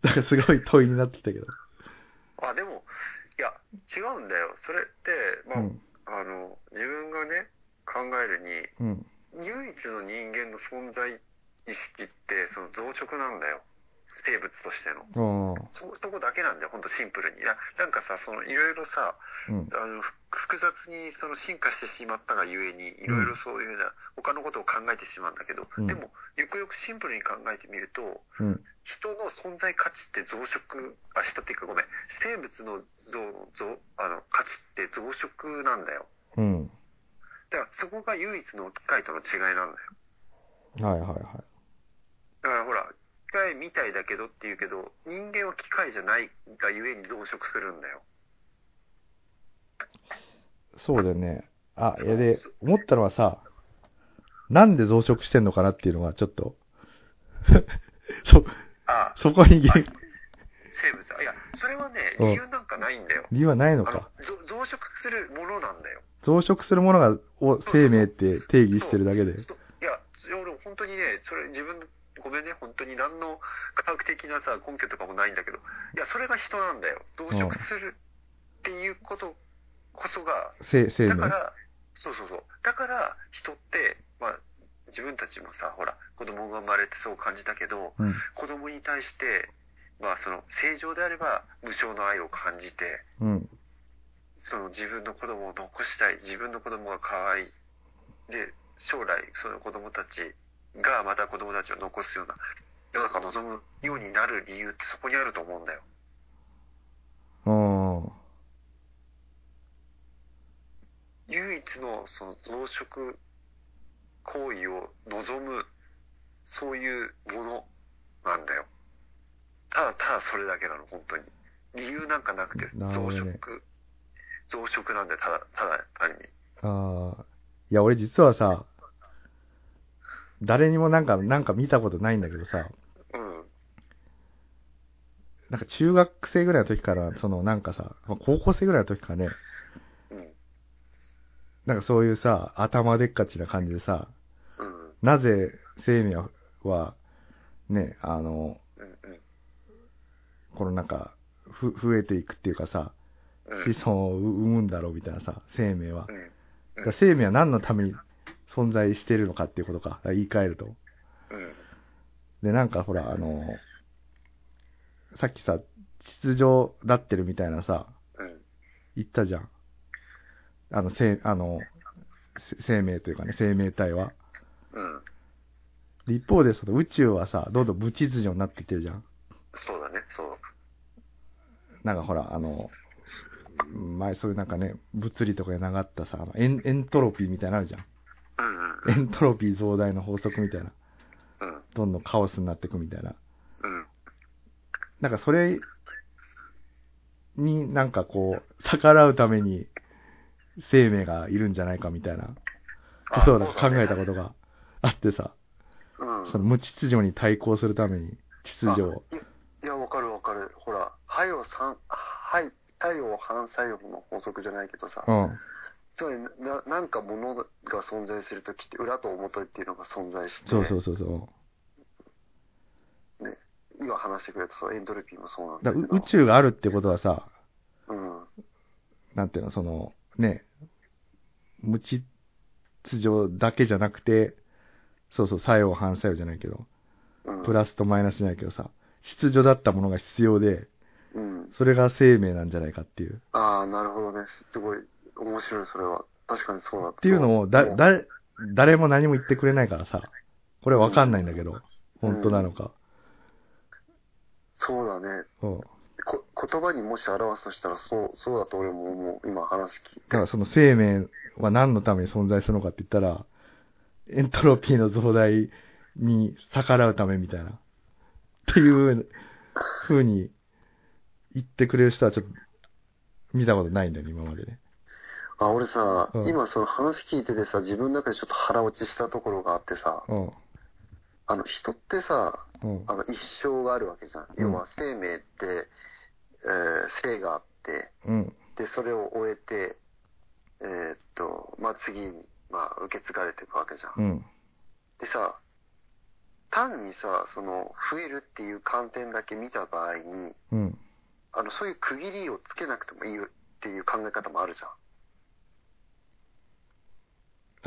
だからすごい問いになってきたけど。あ、でも、いや、違うんだよ。それって、まあ、うん。あの、自分がね、考えるに、うん。唯一の人間の存在意識って、その増殖なんだよ。生物としての。そ、そこだけなんだよ、ほんとシンプルに。いや、なんかさ、その、いろいろさ、うん。あの、ふ複雑にその進化してしまったがゆえに、いろいろそういうような、他のことを考えてしまうんだけど、うんでも、よくよくシンプルに考えてみると、うん。人の存在価値って増殖、あ、人っていうかごめん、生物の増、増、あの、価値って増殖なんだよ。うん。だからそこが唯一の機械との違いなんだよ。はいはいはい。だからほら、機械みたいだけどって言うけど、人間は機械じゃないがゆえに増殖するんだよ。そうだよね。あ、いやで思ったのはさ、なんで増殖してんのかなっていうのがちょっと、<laughs> そ、あそこに原生物。いや、それはね、うん理由なんかないんだよ。理由はないのか。ぞ増殖するものなんだよ。増殖するものがを生命って定義してるだけで。そういや、俺本当にね、それ自分の、ごめんね、本当に何の科学的なさ、根拠とかもないんだけど、いや、それが人なんだよ。増殖するっていうことこそが、生生命。だから、そうそうそう。だから、人って、まあ、自分たちもさ、ほら、子供が生まれてそう感じたけど、うん。子供に対して、まあ、その、正常であれば、無償の愛を感じて、うん。その自分の子供を残したい、自分の子供が可愛い。で、将来、その子供たちがまた子供たちを残すような世の中を望むようになる理由ってそこにあると思うんだよ。うん。唯一のその増殖行為を望む、そういうものなんだよ。ただただそれだけなの、本当に。理由なんかなくて、増なるほどね殖、増殖なんだよ、ただ、ただ単に。ああ。いや、俺実はさ、誰にもなんか、なんか見たことないんだけどさ、うん。なんか中学生ぐらいの時から、そのなんかさ、まあ高校生ぐらいの時からね、うん。なんかそういうさ、頭でっかちな感じでさ、うん。なぜ生命は、ね、あの。このなんか、ふ、増えていくっていうかさ、うん。子孫を生むんだろうみたいなさ、生命は。うん。だから生命は何のために存在してるのかっていうことか、だから言い換えると。うん。で、なんかほら、あの、さっきさ、秩序立ってるみたいなさ、うん。言ったじゃん。あの、せ、あの、せ生命というかね、生命体は。うん。で一方で、その宇宙はさ、どんどん無秩序になってきてるじゃん。そうだね、そう。なんかほら、あの、前そういうなんかね、物理とかで習ったさ、あのエンエントロピーみたいなのあるじゃん。うん。エントロピー増大の法則みたいな。うん。どんどんカオスになっていくみたいな。うん。なんかそれになんかこう、逆らうために生命がいるんじゃないかみたいなことを考えたことがあってさ、うん。その無秩序に対抗するために秩序を。あいいや、わかるわかる。ほら、はいを三、はい、作用反作用の法則じゃないけどさ、うん。つまりな、なんか物が存在するときって裏と表っていうのが存在して、そうそうそうそう。ね、今話してくれたそのエントロピーもそうなんだだけど。からう宇宙があるってことはさ、うん。なんていうの、その、ね、無秩序だけじゃなくて、そうそう、作用反作用じゃないけど、うん。プラスとマイナスじゃないけどさ、秩序だったものが必要で、うん。それが生命なんじゃないかっていう。ああ、なるほどね。すごい面白い、それは。確かにそうだっっていうのを、だ、だ、誰も何も言ってくれないからさ、これわかんないんだけど、本当なのか。そうだね。うん。こ言葉にもし表すとしたら、そう、そうだと俺も思う。今話聞いて。だからその生命は何のために存在するのかって言ったら、エントロピーの増大に逆らうためみたいな。っていう風に言ってくれる人はちょっと見たことないんだよね、今までね。あ、俺さ、うん今その話聞いててさ、自分の中でちょっと腹落ちしたところがあってさ、うん。あの人ってさ、うん。あの一生があるわけじゃん要は生命って、えー生があって、うん。で、それを終えて、えーっと、まあ、次に、まあ、受け継がれていくわけじゃん。うん。でさ、単にさ、その、増えるっていう観点だけ見た場合に、うん。あの、そういう区切りをつけなくてもいいっていう考え方もあるじゃん。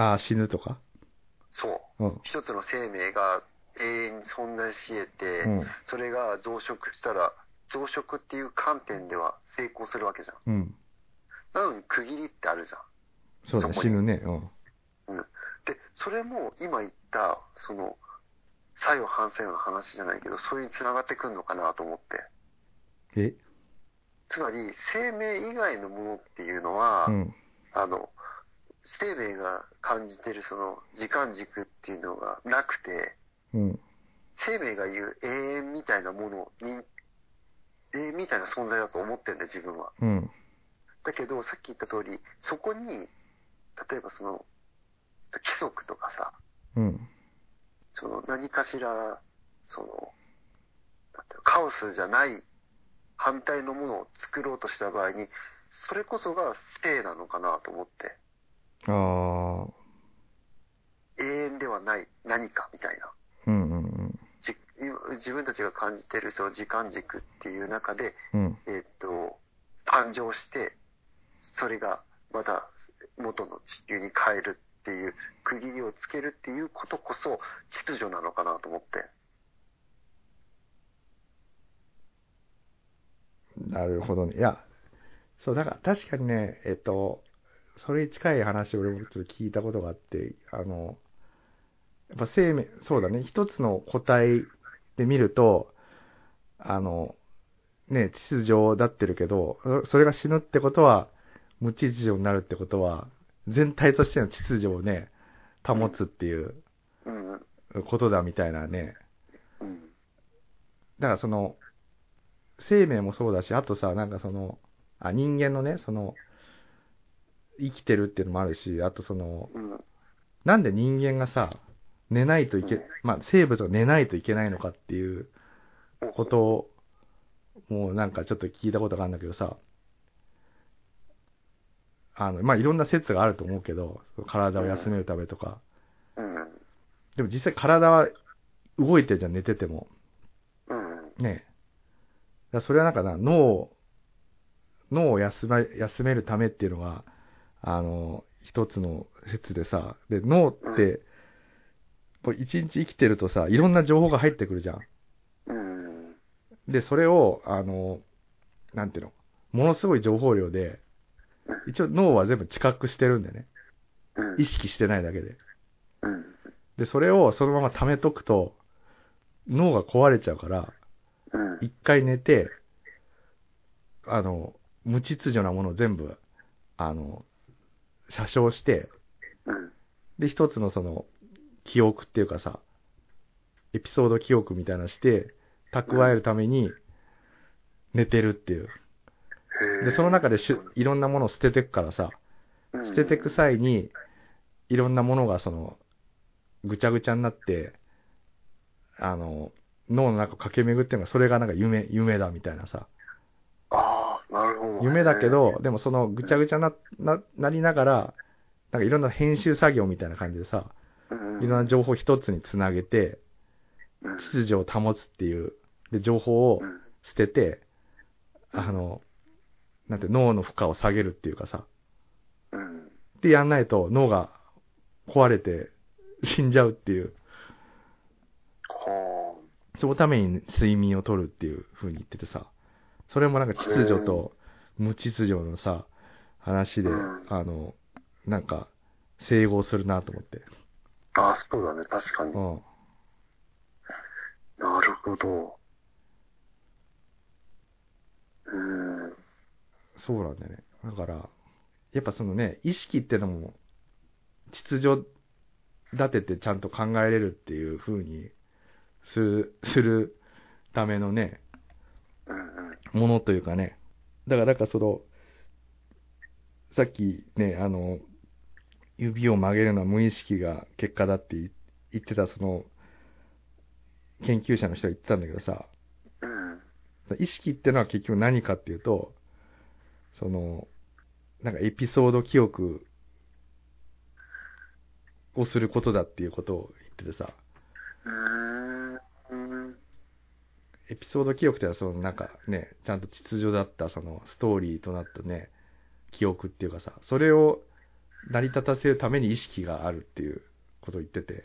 ああ、死ぬとか？そう。うん。一つの生命が永遠に存在し得て、うん。それが増殖したら、増殖っていう観点では成功するわけじゃん。うん。なのに区切りってあるじゃん。そうだ死ぬね。うん。うん。で、それも今言った、その、作用反作用の話じゃないけど、それに繋がってくるのかなと思って。え？つまり、生命以外のものっていうのは、うん。あの、生命が感じてるその時間軸っていうのがなくて、うん。生命が言う永遠みたいなものに、永遠みたいな存在だと思ってんだよ、自分は。うん。だけど、さっき言った通り、そこに、例えばその、規則とかさ、うん。その何かしら、その、カオスじゃない反対のものを作ろうとした場合に、それこそが生なのかなと思って、ああ。永遠ではない何かみたいな。うんうんうん。じ自分たちが感じてるその時間軸っていう中で、うん。えーっと、誕生して、それがまた元の地球に帰るっていう区切りをつけるっていうことこそ秩序なのかなと思って。なるほどね。いや、そう、だから確かにね、えっと、それに近い話を俺もちょっと聞いたことがあって、あの、やっぱ生命、そうだね、一つの個体で見ると、あの、ね、秩序だってるけど、それが死ぬってことは、無秩序になるってことは、全体としての秩序をね、保つっていう。ことだみたいなね、うん。だからその、生命もそうだし、あとさ、なんかその、あ、人間のね、その、生きてるっていうのもあるし、あとその、うん。なんで人間がさ、寝ないといけ、まあ、生物が寝ないといけないのかっていうことを、もうなんかちょっと聞いたことがあるんだけどさ、あの、まあ、いろんな説があると思うけど、体を休めるためとか。うん。でも実際体は動いてるじゃん、寝てても。うん。ねえ。だそれはなんかな、脳、脳を休め、休めるためっていうのが、あの、一つの説でさ、で、脳って、こう一日生きてるとさ、いろんな情報が入ってくるじゃん。うん。で、それを、あの、なんていうの、ものすごい情報量で、一応脳は全部知覚してるんだよね。うん。意識してないだけで。うん。で、それをそのまま溜めとくと、脳が壊れちゃうから、うん。一回寝て、あの、無秩序なものを全部、あの、写生して、うん。で、一つのその、記憶っていうかさ、エピソード記憶みたいなのして、蓄えるために、寝てるっていう。で、その中でしゅいろんなものを捨ててくからさ、捨ててく際に、いろんなものがその、ぐちゃぐちゃになって、あの、脳の中を駆け巡ってるのが、それがなんか夢、夢だみたいなさ。ああ、なるほど。夢だけど、でもそのぐちゃぐちゃな、な、なりながら、なんかいろんな編集作業みたいな感じでさ、うん、いろんな情報一つにつなげて、うん、秩序を保つっていう、で、情報をうん。捨てて、あの、なんて脳の負荷を下げるっていうかさ、うん。でやんないと脳が壊れて死んじゃうっていう、はそのために睡眠をとるっていう風に言っててさ、それもなんか秩序と無秩序のさ、話で、うんあの、なんか、整合するなと思って。あ。ああ、そうだね、確かに。うん。なるほど。うん。そうなんだよね。だから、やっぱそのね、意識ってのも、秩序立ててちゃんと考えれるっていう風にする、するためのね。ものというかね。だから、だからその、さっきね、あの、指を曲げるのは無意識が結果だって言言ってた、その、研究者の人が言ってたんだけどさ、うん。意識ってのは結局何かっていうと、その、なんかエピソード記憶をすることだっていうことを言っててさ。エピソード記憶ってのはそのなんかね、ちゃんと秩序だったそのストーリーとなったね、記憶っていうかさ、それを成り立たせるために意識があるっていうことを言ってて。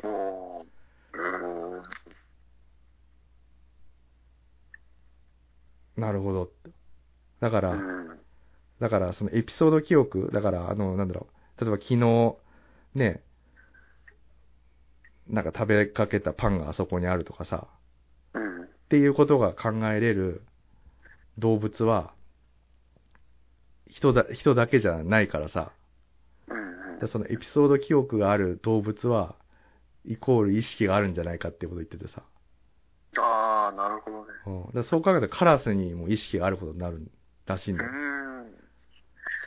なるほど。だから、うん。だから、そのエピソード記憶、だから、あの、なんだろう、例えば昨日、ね、なんか食べかけたパンがあそこにあるとかさ、うん。っていうことが考えれる動物は、人だ、人だけじゃないからさ、うん。でそのエピソード記憶がある動物は、イコール意識があるんじゃないかってことを言っててさ、ああ、なるほどね。うん、だそう考えるとカラスにも意識があることになるらしいんだよ。うん。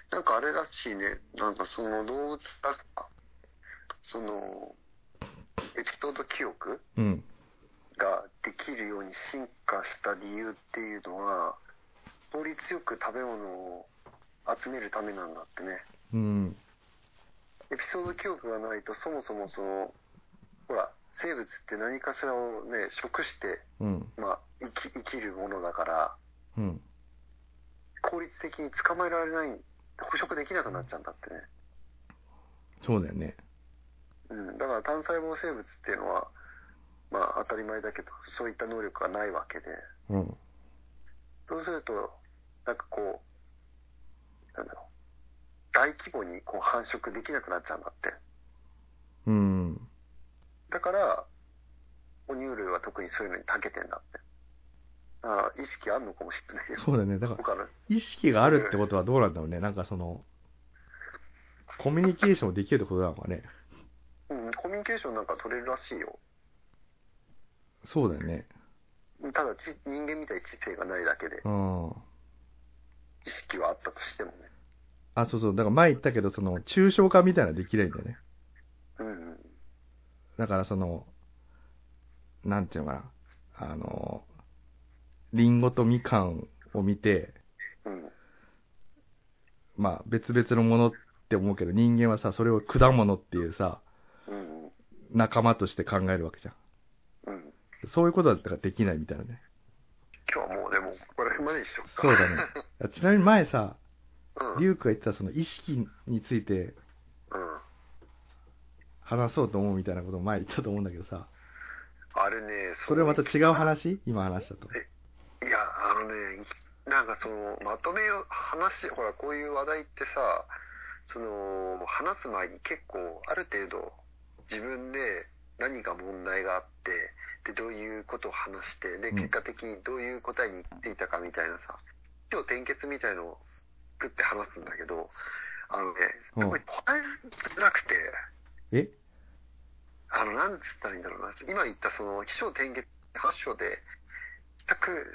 なんかあれらしいね。なんかその動物が、その、エピソード記憶うん。ができるように進化した理由っていうのは、効率よく食べ物を集めるためなんだってね。うん。エピソード記憶がないとそもそもその、ほら、生物って何かしらをね、食して、うん。まあ、生き、生きるものだから、うん。効率的に捕まえられない、捕食できなくなっちゃうんだってね。そうだよね。うん。だから単細胞生物っていうのは、まあ当たり前だけど、そういった能力がないわけで、うん。そうすると、なんかこう、なんだろう、大規模にこう繁殖できなくなっちゃうんだって。うん。だから、哺乳類は特にそういうのに長けてんだって。だから意識あんのかもしれないよ。そうだね。だから、意識があるってことはどうなんだろうね。なんかその、コミュニケーションできるってことなのかね。うん、コミュニケーションなんか取れるらしいよ。そうだよね。ただち、人間みたいに知性がないだけで、うん。意識はあったとしてもね。あ、そうそう。だから前言ったけど、その、抽象化みたいなのできないんだよね。うんうん。だからその、なんていうのかな、あの、リンゴとみかんを見て、うん。まあ別々のものって思うけど、人間はさ、それを果物っていうさ、うん。仲間として考えるわけじゃん。うん。そういうことだったらできないみたいなね。今日はもうでも、これまでにしよっか。そうだね。<laughs> ちなみに前さ、うん。リュウクが言ってたその意識についてうん。話そうと思うみたいなことを前言ったと思うんだけどさ、あれね、それはまた違う話？今話したと。いや、あのね、なんかその、まとめを、話、ほら、こういう話題ってさ、その、話す前に結構、ある程度、自分で何か問題があって、で、どういうことを話して、で、うん。結果的にどういう答えに行っていたかみたいなさ、今日転結みたいのを作って話すんだけど、あのね、うん。特に答えづらくて、え？あの、なんつったらいいんだろうな。今言ったその、起承転結8章で、全く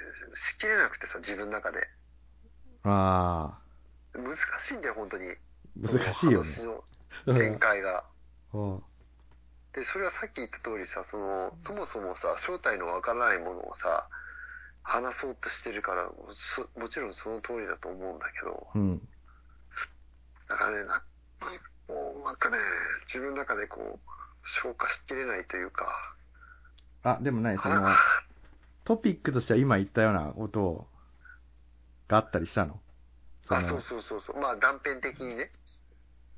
しきれなくてさ、自分の中で。あ難しいんだよ、本当に。あ、難しいよね。その展開が。うんで、それはさっき言った通りさ、その、そもそもさ、正体のわからないものをさ、話そうとしてるから、そもちろんその通りだと思うんだけど、うん。だからね、なもうなんかね、自分の中でこう、消化しきれないというか、あ、でもない、そのあ、トピックとしては今言ったようなことをがあったりしたの？そあ、そうの、そうそうそう。まあ断片的にね。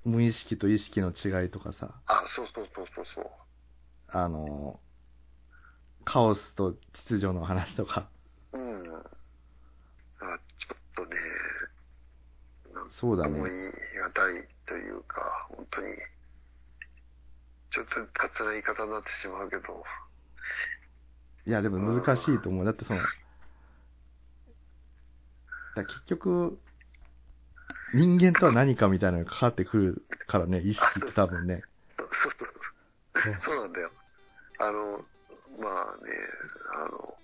無意識と意識の違いとかさ、あ、そうそうそうそうそう。あの、カオスと秩序の話とか、うん。あちょっとね、そうだね。い難いというか、本当に、ちょっと雑な言い方になってしまうけど、いや、でも難しいと思う。だってその、だ結局、人間とは何かみたいなのがかかってくるからね、意識って多分ね。そうそうそう。そうなんだよ。あの、まあね、あの、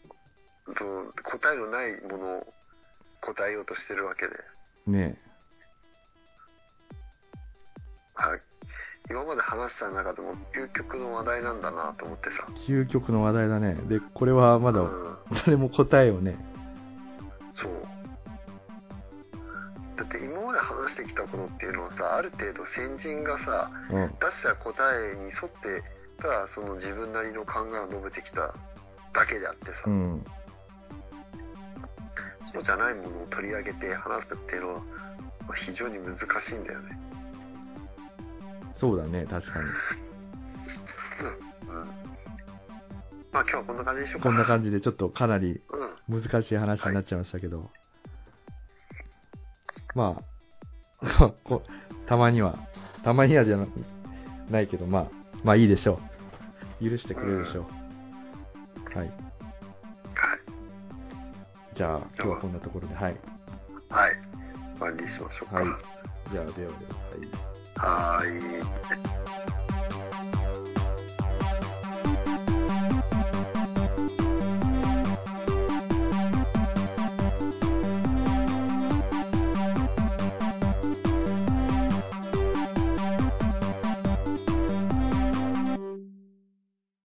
その答えのないものを答えようとしてるわけで、ねあ今まで話した中でも究極の話題なんだなと思ってさ。究極の話題だね。で、これはまだうん誰も答えをね、そう。だって今まで話してきたことっていうのはさ、ある程度先人がさ、うん、出した答えに沿ってただその自分なりの考えを述べてきただけであってさ、うん、そうじゃないものを取り上げて話すっていうのは、まあ非常に難しいんだよね。そうだね、確かに。うん。まあ今日はこんな感じでしょうか。こんな感じでちょっとかなりうん。難しい話になっちゃいましたけど、まあ <laughs> こ、たまには、たまにはじゃなないけど、まあ、まあいいでしょう。許してくれるでしょう。はい。はい。じゃあ、今日はこんなところで、はい。はい。終わりにしましょうか。はい。じゃあ、ではでは、はい。はい。